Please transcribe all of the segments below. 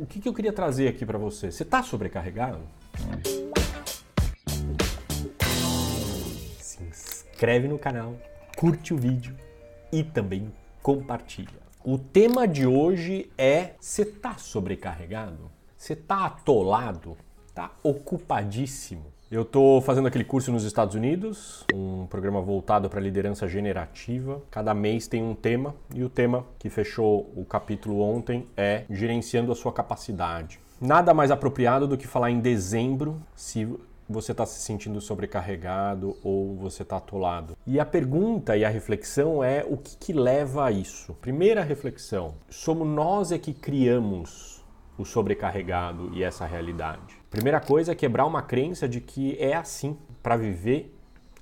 o que, que eu queria trazer aqui para você? Você está sobrecarregado? Se inscreve no canal, curte o vídeo e também compartilha. O tema de hoje é: você está sobrecarregado? Você está atolado? Está ocupadíssimo? Eu estou fazendo aquele curso nos Estados Unidos, um programa voltado para liderança generativa. Cada mês tem um tema e o tema que fechou o capítulo ontem é gerenciando a sua capacidade. Nada mais apropriado do que falar em dezembro se você está se sentindo sobrecarregado ou você está atolado. E a pergunta e a reflexão é o que, que leva a isso? Primeira reflexão: somos nós é que criamos o sobrecarregado e essa realidade. Primeira coisa é quebrar uma crença de que é assim. Para viver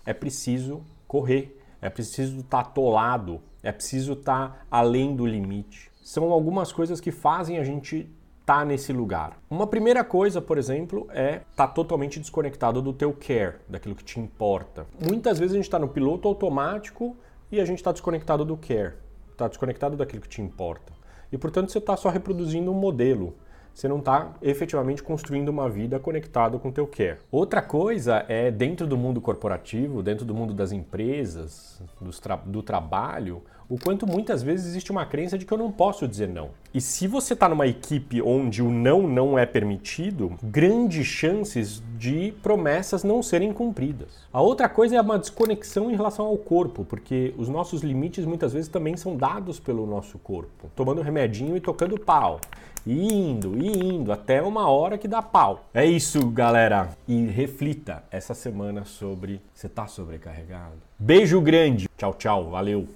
é preciso correr, é preciso estar tá atolado, é preciso estar tá além do limite. São algumas coisas que fazem a gente estar tá nesse lugar. Uma primeira coisa, por exemplo, é estar tá totalmente desconectado do teu care, daquilo que te importa. Muitas vezes a gente está no piloto automático e a gente está desconectado do care, está desconectado daquilo que te importa. E portanto você está só reproduzindo um modelo você não está efetivamente construindo uma vida conectada com o teu care. Outra coisa é dentro do mundo corporativo, dentro do mundo das empresas, tra do trabalho, o quanto muitas vezes existe uma crença de que eu não posso dizer não. E se você está numa equipe onde o não não é permitido, grandes chances de promessas não serem cumpridas. A outra coisa é uma desconexão em relação ao corpo, porque os nossos limites muitas vezes também são dados pelo nosso corpo. Tomando remedinho e tocando pau. E indo, e indo, até uma hora que dá pau. É isso, galera. E reflita essa semana sobre você tá sobrecarregado. Beijo grande. Tchau, tchau. Valeu.